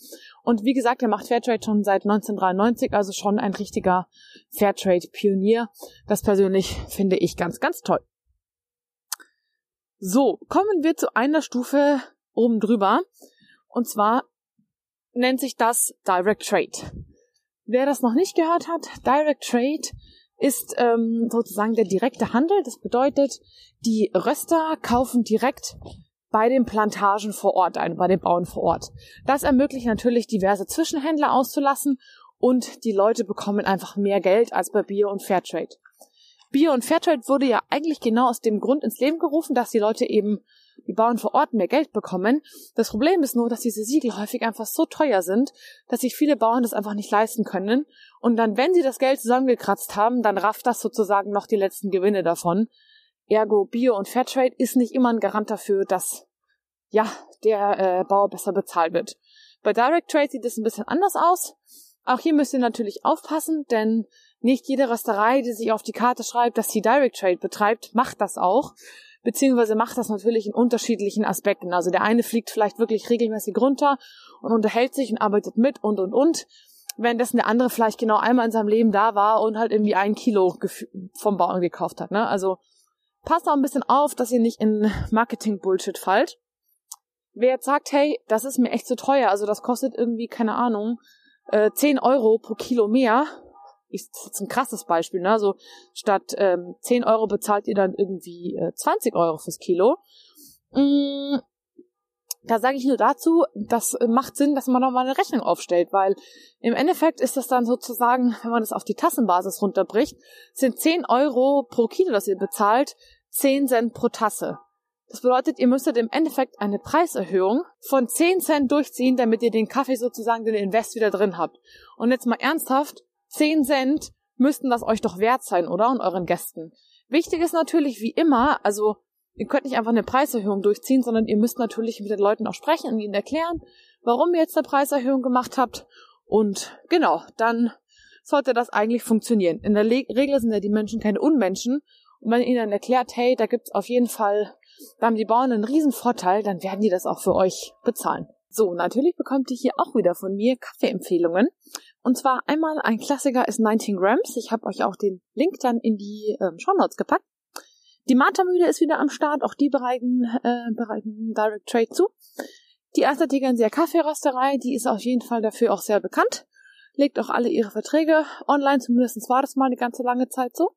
Und wie gesagt, er macht Fairtrade schon seit 1993, also schon ein richtiger Fairtrade-Pionier. Das persönlich finde ich ganz, ganz toll. So, kommen wir zu einer Stufe oben drüber. Und zwar nennt sich das Direct Trade. Wer das noch nicht gehört hat, Direct Trade ist ähm, sozusagen der direkte Handel. Das bedeutet, die Röster kaufen direkt bei den Plantagen vor Ort ein, bei den Bauern vor Ort. Das ermöglicht natürlich diverse Zwischenhändler auszulassen und die Leute bekommen einfach mehr Geld als bei Bio und Fairtrade. Bio und Fairtrade wurde ja eigentlich genau aus dem Grund ins Leben gerufen, dass die Leute eben, die Bauern vor Ort mehr Geld bekommen. Das Problem ist nur, dass diese Siegel häufig einfach so teuer sind, dass sich viele Bauern das einfach nicht leisten können. Und dann, wenn sie das Geld zusammengekratzt haben, dann rafft das sozusagen noch die letzten Gewinne davon. Ergo, Bio und Fairtrade ist nicht immer ein Garant dafür, dass ja der äh, Bauer besser bezahlt wird. Bei Direct Trade sieht es ein bisschen anders aus. Auch hier müsst ihr natürlich aufpassen, denn nicht jede Rösterei, die sich auf die Karte schreibt, dass sie Direct Trade betreibt, macht das auch. Beziehungsweise macht das natürlich in unterschiedlichen Aspekten. Also der eine fliegt vielleicht wirklich regelmäßig runter und unterhält sich und arbeitet mit und und und. Währenddessen der andere vielleicht genau einmal in seinem Leben da war und halt irgendwie ein Kilo vom Bauern gekauft hat. Ne? Also passt auch ein bisschen auf, dass ihr nicht in Marketing-Bullshit fallt. Wer jetzt sagt, hey, das ist mir echt zu teuer, also das kostet irgendwie, keine Ahnung, äh, 10 Euro pro Kilo mehr, ist jetzt ein krasses Beispiel, ne? Also statt ähm, 10 Euro bezahlt ihr dann irgendwie äh, 20 Euro fürs Kilo. Mm, da sage ich nur dazu, das macht Sinn, dass man nochmal eine Rechnung aufstellt, weil im Endeffekt ist das dann sozusagen, wenn man das auf die Tassenbasis runterbricht, sind 10 Euro pro Kilo, das ihr bezahlt, 10 Cent pro Tasse. Das bedeutet, ihr müsstet im Endeffekt eine Preiserhöhung von 10 Cent durchziehen, damit ihr den Kaffee sozusagen den Invest wieder drin habt. Und jetzt mal ernsthaft, 10 Cent müssten das euch doch wert sein, oder? Und euren Gästen. Wichtig ist natürlich wie immer, also ihr könnt nicht einfach eine Preiserhöhung durchziehen, sondern ihr müsst natürlich mit den Leuten auch sprechen und ihnen erklären, warum ihr jetzt eine Preiserhöhung gemacht habt. Und genau, dann sollte das eigentlich funktionieren. In der Le Regel sind ja die Menschen keine Unmenschen. Ihr ihnen erklärt, hey, da gibt's auf jeden Fall da haben die Bauern einen riesen Vorteil, dann werden die das auch für euch bezahlen. So, natürlich bekommt ihr hier auch wieder von mir Kaffeeempfehlungen. Und zwar einmal ein Klassiker ist 19 Grams. Ich habe euch auch den Link dann in die ähm, Show Notes gepackt. Die Mata-Mühle ist wieder am Start. Auch die bereiten, äh, bereiten Direct Trade zu. Die erste Tegernseer Kaffeerösterei, die ist auf jeden Fall dafür auch sehr bekannt. Legt auch alle ihre Verträge online. Zumindest war das mal eine ganze lange Zeit so.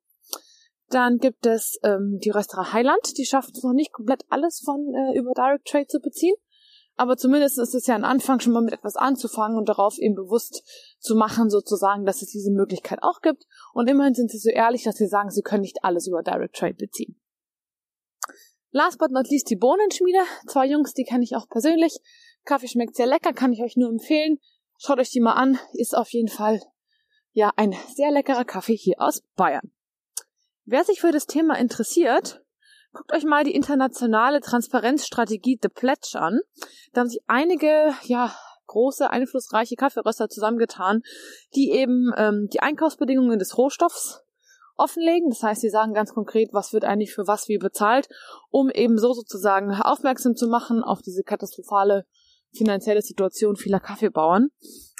Dann gibt es ähm, die Rösterei Highland, die schafft es noch nicht komplett alles von äh, über Direct Trade zu beziehen. Aber zumindest ist es ja ein Anfang, schon mal mit etwas anzufangen und darauf eben bewusst zu machen, sozusagen, dass es diese Möglichkeit auch gibt. Und immerhin sind sie so ehrlich, dass sie sagen, sie können nicht alles über Direct Trade beziehen. Last but not least die Bohnenschmiede. Zwei Jungs, die kenne ich auch persönlich. Kaffee schmeckt sehr lecker, kann ich euch nur empfehlen. Schaut euch die mal an. Ist auf jeden Fall ja ein sehr leckerer Kaffee hier aus Bayern. Wer sich für das Thema interessiert, guckt euch mal die internationale Transparenzstrategie The Pledge an. Da haben sich einige, ja, große, einflussreiche Kaffeeröster zusammengetan, die eben ähm, die Einkaufsbedingungen des Rohstoffs offenlegen. Das heißt, sie sagen ganz konkret, was wird eigentlich für was wie bezahlt, um eben so sozusagen aufmerksam zu machen auf diese katastrophale finanzielle Situation vieler Kaffeebauern.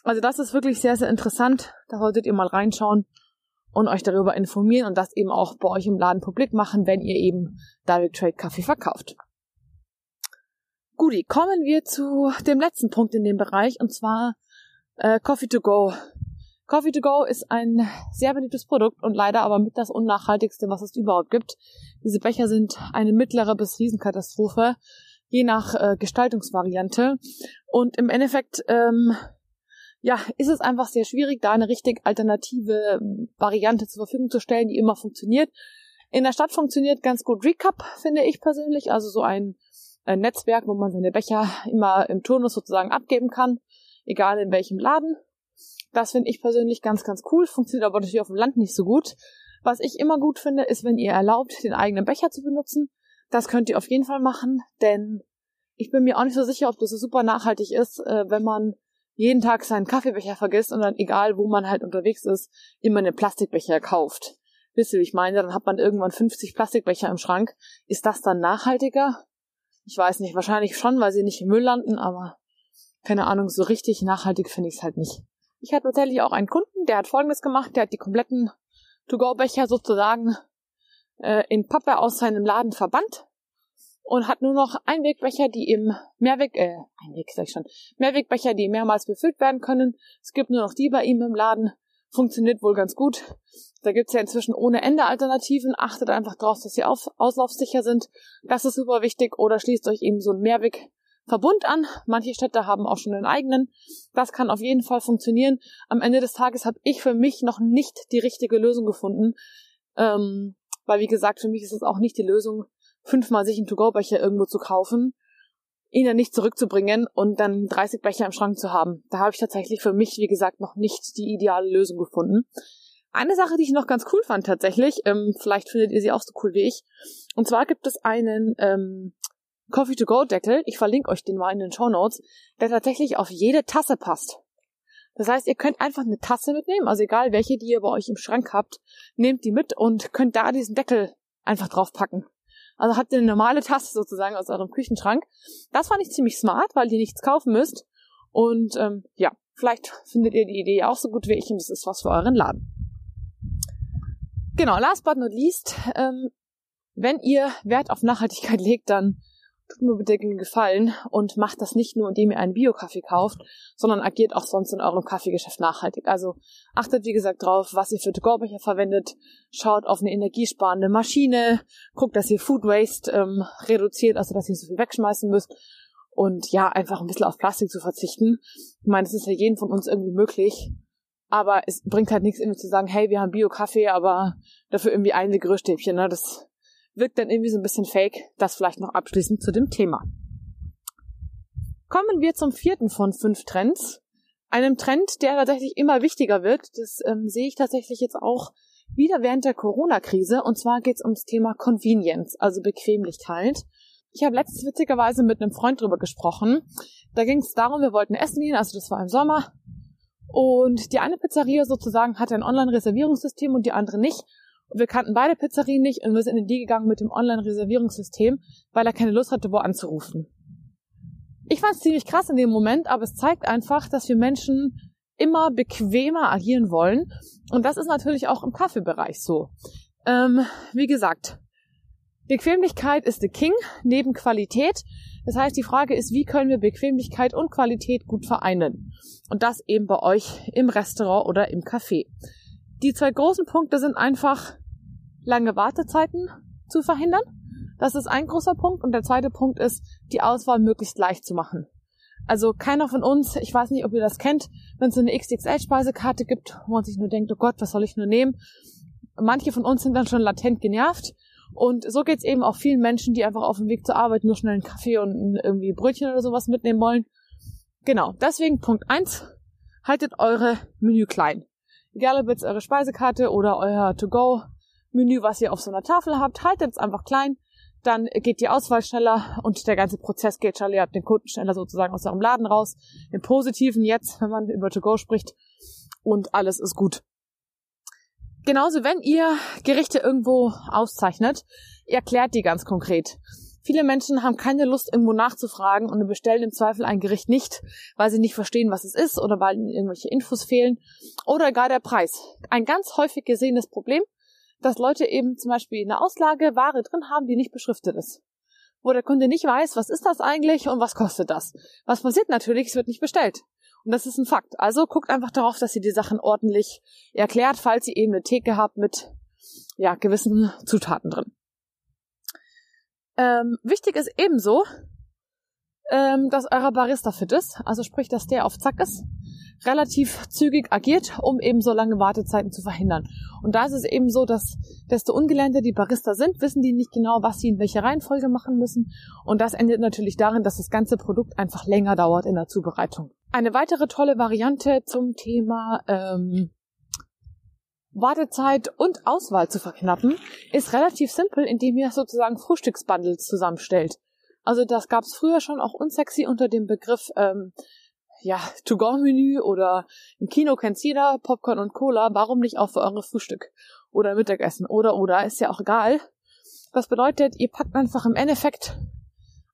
Also das ist wirklich sehr, sehr interessant. Da solltet ihr mal reinschauen und euch darüber informieren und das eben auch bei euch im Laden publik machen, wenn ihr eben Direct Trade Kaffee verkauft. Guti, kommen wir zu dem letzten Punkt in dem Bereich und zwar äh, Coffee to Go. Coffee to Go ist ein sehr beliebtes Produkt und leider aber mit das unnachhaltigste, was es überhaupt gibt. Diese Becher sind eine mittlere bis Riesenkatastrophe, je nach äh, Gestaltungsvariante. Und im Endeffekt ähm, ja, ist es einfach sehr schwierig, da eine richtig alternative ähm, Variante zur Verfügung zu stellen, die immer funktioniert. In der Stadt funktioniert ganz gut Recap, finde ich persönlich, also so ein, ein Netzwerk, wo man seine Becher immer im Turnus sozusagen abgeben kann, egal in welchem Laden. Das finde ich persönlich ganz, ganz cool, funktioniert aber natürlich auf dem Land nicht so gut. Was ich immer gut finde, ist, wenn ihr erlaubt, den eigenen Becher zu benutzen. Das könnt ihr auf jeden Fall machen, denn ich bin mir auch nicht so sicher, ob das so super nachhaltig ist, äh, wenn man jeden Tag seinen Kaffeebecher vergisst und dann, egal wo man halt unterwegs ist, immer einen Plastikbecher kauft. Wisst ihr, wie ich meine? Dann hat man irgendwann 50 Plastikbecher im Schrank. Ist das dann nachhaltiger? Ich weiß nicht, wahrscheinlich schon, weil sie nicht im Müll landen, aber keine Ahnung, so richtig nachhaltig finde ich es halt nicht. Ich hatte tatsächlich auch einen Kunden, der hat folgendes gemacht, der hat die kompletten To-Go-Becher sozusagen äh, in Pappe aus seinem Laden verbannt und hat nur noch Einwegbecher, die im Mehrweg, äh, Einweg sag ich schon, Mehrwegbecher, die mehrmals befüllt werden können. Es gibt nur noch die bei ihm im Laden. Funktioniert wohl ganz gut. Da gibt's ja inzwischen ohne Ende Alternativen. Achtet einfach drauf, dass sie auf, auslaufsicher sind. Das ist super wichtig. Oder schließt euch eben so ein Mehrwegverbund an. Manche Städte haben auch schon einen eigenen. Das kann auf jeden Fall funktionieren. Am Ende des Tages habe ich für mich noch nicht die richtige Lösung gefunden. Ähm, weil, wie gesagt, für mich ist es auch nicht die Lösung, fünfmal sich einen To-Go-Becher irgendwo zu kaufen, ihn dann nicht zurückzubringen und dann 30 Becher im Schrank zu haben. Da habe ich tatsächlich für mich, wie gesagt, noch nicht die ideale Lösung gefunden. Eine Sache, die ich noch ganz cool fand tatsächlich, ähm, vielleicht findet ihr sie auch so cool wie ich, und zwar gibt es einen ähm, Coffee-to-Go-Deckel, ich verlinke euch den mal in den Show Notes, der tatsächlich auf jede Tasse passt. Das heißt, ihr könnt einfach eine Tasse mitnehmen, also egal welche, die ihr bei euch im Schrank habt, nehmt die mit und könnt da diesen Deckel einfach draufpacken. Also habt ihr eine normale Tasse sozusagen aus eurem Küchenschrank. Das fand ich ziemlich smart, weil ihr nichts kaufen müsst. Und ähm, ja, vielleicht findet ihr die Idee auch so gut wie ich und das ist was für euren Laden. Genau, last but not least, ähm, wenn ihr Wert auf Nachhaltigkeit legt, dann tut mir bitte den Gefallen und macht das nicht nur, indem ihr einen Bio-Kaffee kauft, sondern agiert auch sonst in eurem Kaffeegeschäft nachhaltig. Also achtet, wie gesagt, drauf, was ihr für To-Go-Becher verwendet, schaut auf eine energiesparende Maschine, guckt, dass ihr Food Waste ähm, reduziert, also dass ihr so viel wegschmeißen müsst und ja, einfach ein bisschen auf Plastik zu verzichten. Ich meine, es ist ja jedem von uns irgendwie möglich, aber es bringt halt nichts, irgendwie zu sagen, hey, wir haben Bio-Kaffee, aber dafür irgendwie eine Gerüststäbchen, ne? Das wirkt dann irgendwie so ein bisschen fake. Das vielleicht noch abschließend zu dem Thema. Kommen wir zum vierten von fünf Trends. Einem Trend, der tatsächlich immer wichtiger wird. Das ähm, sehe ich tatsächlich jetzt auch wieder während der Corona-Krise. Und zwar geht es ums Thema Convenience, also Bequemlichkeit. Ich habe letztens witzigerweise mit einem Freund drüber gesprochen. Da ging es darum, wir wollten essen gehen, also das war im Sommer. Und die eine Pizzeria sozusagen hatte ein Online-Reservierungssystem und die andere nicht. Und wir kannten beide Pizzerien nicht und wir sind in die gegangen mit dem Online-Reservierungssystem, weil er keine Lust hatte, wo anzurufen. Ich fand es ziemlich krass in dem Moment, aber es zeigt einfach, dass wir Menschen immer bequemer agieren wollen. Und das ist natürlich auch im Kaffeebereich so. Ähm, wie gesagt, Bequemlichkeit ist the King neben Qualität. Das heißt, die Frage ist, wie können wir Bequemlichkeit und Qualität gut vereinen? Und das eben bei euch im Restaurant oder im Café. Die zwei großen Punkte sind einfach lange Wartezeiten zu verhindern. Das ist ein großer Punkt. Und der zweite Punkt ist, die Auswahl möglichst leicht zu machen. Also keiner von uns, ich weiß nicht, ob ihr das kennt, wenn es so eine XXL-Speisekarte gibt, wo man sich nur denkt, oh Gott, was soll ich nur nehmen? Manche von uns sind dann schon latent genervt. Und so geht's eben auch vielen Menschen, die einfach auf dem Weg zur Arbeit nur schnell einen Kaffee und irgendwie Brötchen oder sowas mitnehmen wollen. Genau, deswegen Punkt eins: haltet eure Menü klein. Egal ob jetzt eure Speisekarte oder euer To-Go-Menü, was ihr auf so einer Tafel habt, haltet es einfach klein. Dann geht die Auswahl schneller und der ganze Prozess geht schneller. Ihr habt den Kunden schneller sozusagen aus eurem Laden raus. Im Positiven jetzt, wenn man über To-Go spricht. Und alles ist gut. Genauso, wenn ihr Gerichte irgendwo auszeichnet, erklärt die ganz konkret. Viele Menschen haben keine Lust, irgendwo nachzufragen und bestellen im Zweifel ein Gericht nicht, weil sie nicht verstehen, was es ist oder weil ihnen irgendwelche Infos fehlen oder gar der Preis. Ein ganz häufig gesehenes Problem, dass Leute eben zum Beispiel eine Auslage Ware drin haben, die nicht beschriftet ist. Wo der Kunde nicht weiß, was ist das eigentlich und was kostet das. Was passiert natürlich, es wird nicht bestellt. Und das ist ein Fakt. Also guckt einfach darauf, dass ihr die Sachen ordentlich erklärt, falls ihr eben eine Theke habt mit ja, gewissen Zutaten drin. Ähm, wichtig ist ebenso, ähm, dass euer Barista fit ist, also sprich, dass der auf Zack ist, relativ zügig agiert, um eben so lange Wartezeiten zu verhindern. Und da ist es eben so, dass desto ungelernter die Barista sind, wissen die nicht genau, was sie in welcher Reihenfolge machen müssen. Und das endet natürlich darin, dass das ganze Produkt einfach länger dauert in der Zubereitung. Eine weitere tolle Variante zum Thema ähm, Wartezeit und Auswahl zu verknappen, ist relativ simpel, indem ihr sozusagen Frühstücksbundles zusammenstellt. Also das gab es früher schon auch unsexy unter dem Begriff ähm, ja, To-Go-Menü oder im Kino kennt jeder, Popcorn und Cola, warum nicht auch für eure Frühstück oder Mittagessen oder oder, ist ja auch egal. Das bedeutet, ihr packt einfach im Endeffekt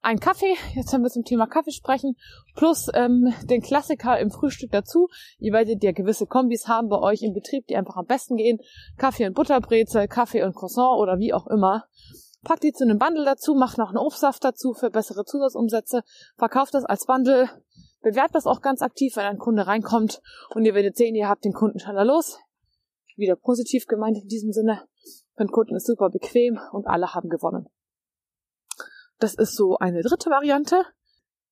ein Kaffee, jetzt haben wir zum Thema Kaffee sprechen, plus ähm, den Klassiker im Frühstück dazu. Ihr werdet ja gewisse Kombis haben bei euch im Betrieb, die einfach am besten gehen. Kaffee und Butterbrezel, Kaffee und Croissant oder wie auch immer. packt die zu einem Bundle dazu, macht noch einen Obstsaft dazu für bessere Zusatzumsätze, verkauft das als Bundle, bewerbt das auch ganz aktiv, wenn ein Kunde reinkommt und ihr werdet sehen, ihr habt den Kunden schneller los. Wieder positiv gemeint in diesem Sinne. Für den Kunden ist super bequem und alle haben gewonnen. Das ist so eine dritte Variante.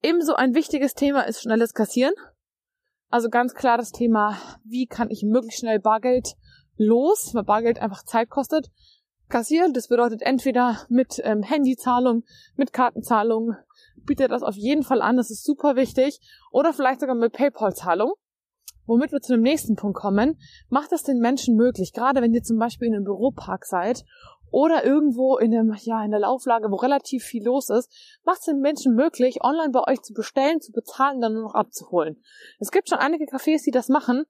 Ebenso ein wichtiges Thema ist schnelles Kassieren. Also ganz klar das Thema, wie kann ich möglichst schnell Bargeld los, weil Bargeld einfach Zeit kostet. Kassieren, das bedeutet entweder mit ähm, Handyzahlung, mit Kartenzahlung, bietet das auf jeden Fall an, das ist super wichtig, oder vielleicht sogar mit PayPal-Zahlung. Womit wir zu dem nächsten Punkt kommen, macht es den Menschen möglich, gerade wenn ihr zum Beispiel in einem Büropark seid oder irgendwo in einem, ja, in der Lauflage, wo relativ viel los ist, macht es den Menschen möglich, online bei euch zu bestellen, zu bezahlen, dann nur noch abzuholen. Es gibt schon einige Cafés, die das machen.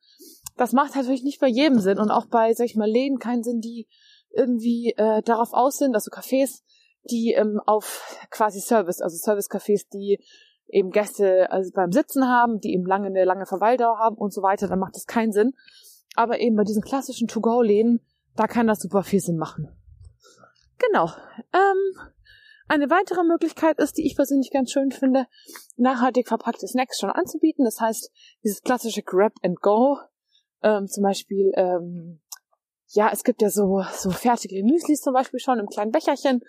Das macht natürlich nicht bei jedem Sinn und auch bei, sag ich mal, Läden keinen Sinn, die irgendwie äh, darauf aus sind, also Cafés, die ähm, auf quasi Service, also Service-Cafés, die eben Gäste also beim Sitzen haben, die eben lange eine lange Verweildauer haben und so weiter, dann macht das keinen Sinn. Aber eben bei diesen klassischen To-Go-Läden, da kann das super viel Sinn machen. Genau. Ähm, eine weitere Möglichkeit ist, die ich persönlich ganz schön finde, nachhaltig verpackte Snacks schon anzubieten. Das heißt, dieses klassische Grab and Go, ähm, zum Beispiel, ähm, ja, es gibt ja so, so fertige Müslis zum Beispiel schon im kleinen Becherchen,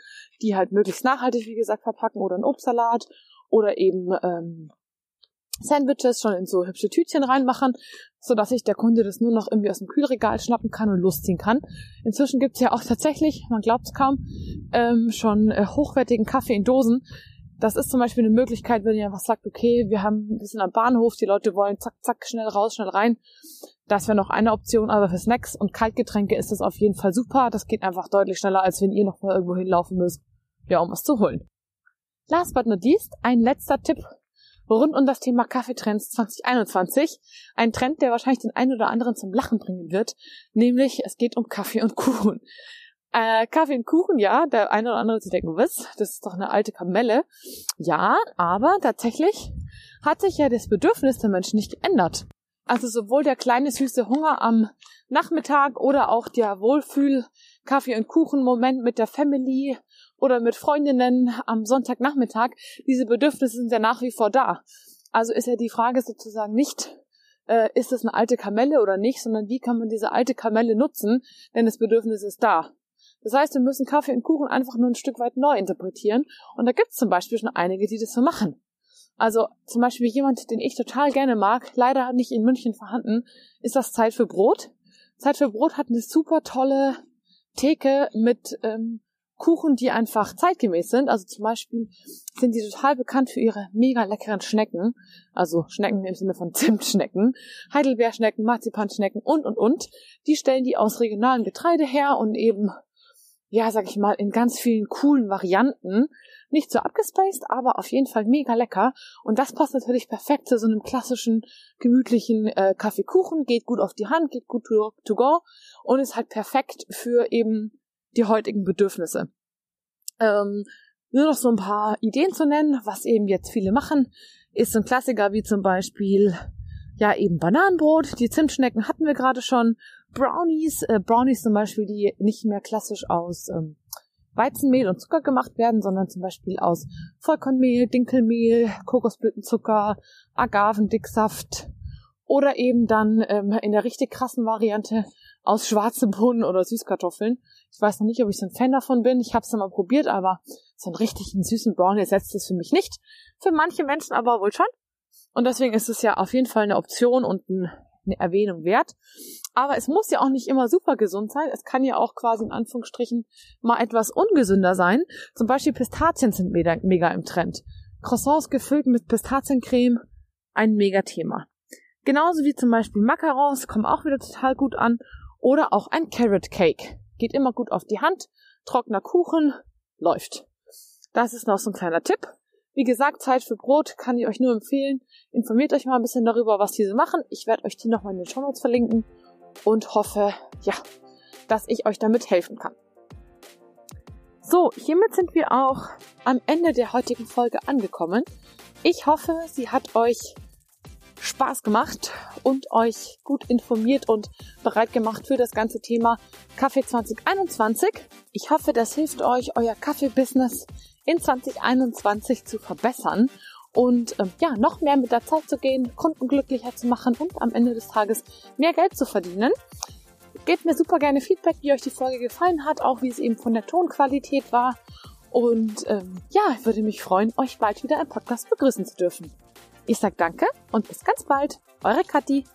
die halt möglichst nachhaltig, wie gesagt, verpacken oder ein Obstsalat oder eben ähm, Sandwiches schon in so hübsche Tütchen reinmachen, so dass sich der Kunde das nur noch irgendwie aus dem Kühlregal schnappen kann und losziehen kann. Inzwischen gibt's ja auch tatsächlich, man glaubt es kaum, ähm, schon äh, hochwertigen Kaffee in Dosen. Das ist zum Beispiel eine Möglichkeit, wenn ihr einfach sagt, okay, wir haben ein bisschen am Bahnhof, die Leute wollen zack, zack, schnell raus, schnell rein. Das wäre noch eine Option, aber für Snacks und Kaltgetränke ist das auf jeden Fall super. Das geht einfach deutlich schneller, als wenn ihr noch mal irgendwo hinlaufen müsst, ja, um was zu holen. Last but not least, ein letzter Tipp rund um das Thema Kaffeetrends 2021. Ein Trend, der wahrscheinlich den einen oder anderen zum Lachen bringen wird, nämlich es geht um Kaffee und Kuchen. Äh, Kaffee und Kuchen, ja, der eine oder andere sich denken, was? Das ist doch eine alte Kamelle. Ja, aber tatsächlich hat sich ja das Bedürfnis der Menschen nicht geändert. Also sowohl der kleine süße Hunger am Nachmittag oder auch der Wohlfühl Kaffee und Kuchen Moment mit der Family oder mit Freundinnen am Sonntagnachmittag, diese Bedürfnisse sind ja nach wie vor da. Also ist ja die Frage sozusagen nicht, äh, ist es eine alte Kamelle oder nicht, sondern wie kann man diese alte Kamelle nutzen, denn das Bedürfnis ist da. Das heißt, wir müssen Kaffee und Kuchen einfach nur ein Stück weit neu interpretieren. Und da gibt es zum Beispiel schon einige, die das so machen. Also zum Beispiel jemand, den ich total gerne mag, leider nicht in München vorhanden, ist das Zeit für Brot. Zeit für Brot hat eine super tolle Theke mit ähm, Kuchen, die einfach zeitgemäß sind. Also zum Beispiel sind die total bekannt für ihre mega leckeren Schnecken. Also Schnecken im Sinne von Zimtschnecken, Heidelbeerschnecken, Marzipanschnecken und, und, und. Die stellen die aus regionalem Getreide her und eben, ja, sag ich mal, in ganz vielen coolen Varianten. Nicht so abgespaced, aber auf jeden Fall mega lecker. Und das passt natürlich perfekt zu so einem klassischen, gemütlichen äh, Kaffeekuchen. Geht gut auf die Hand, geht gut to, to go und ist halt perfekt für eben die heutigen Bedürfnisse. Ähm, nur noch so ein paar Ideen zu nennen, was eben jetzt viele machen, ist so ein Klassiker wie zum Beispiel ja eben Bananenbrot, die Zimtschnecken hatten wir gerade schon, Brownies, äh, Brownies zum Beispiel, die nicht mehr klassisch aus ähm, Weizenmehl und Zucker gemacht werden, sondern zum Beispiel aus Vollkornmehl, Dinkelmehl, Kokosblütenzucker, Agavendicksaft oder eben dann ähm, in der richtig krassen Variante aus schwarze Bohnen oder Süßkartoffeln. Ich weiß noch nicht, ob ich so ein Fan davon bin. Ich habe es mal probiert, aber so einen richtigen süßen Brownie ersetzt es für mich nicht. Für manche Menschen aber wohl schon. Und deswegen ist es ja auf jeden Fall eine Option und eine Erwähnung wert. Aber es muss ja auch nicht immer super gesund sein. Es kann ja auch quasi in Anführungsstrichen mal etwas ungesünder sein. Zum Beispiel Pistazien sind mega, mega im Trend. Croissants gefüllt mit Pistaziencreme, ein Mega-Thema. Genauso wie zum Beispiel Macarons kommen auch wieder total gut an oder auch ein Carrot Cake. Geht immer gut auf die Hand. Trockener Kuchen läuft. Das ist noch so ein kleiner Tipp. Wie gesagt, Zeit für Brot kann ich euch nur empfehlen. Informiert euch mal ein bisschen darüber, was diese machen. Ich werde euch die nochmal in den Show Notes verlinken und hoffe, ja, dass ich euch damit helfen kann. So, hiermit sind wir auch am Ende der heutigen Folge angekommen. Ich hoffe, sie hat euch Spaß gemacht und euch gut informiert und bereit gemacht für das ganze Thema Kaffee 2021. Ich hoffe, das hilft euch, euer Kaffee-Business in 2021 zu verbessern und ähm, ja, noch mehr mit der Zeit zu gehen, Kunden glücklicher zu machen und am Ende des Tages mehr Geld zu verdienen. Gebt mir super gerne Feedback, wie euch die Folge gefallen hat, auch wie es eben von der Tonqualität war. Und ähm, ja, ich würde mich freuen, euch bald wieder im Podcast begrüßen zu dürfen. Ich sage danke und bis ganz bald. Eure Kathi.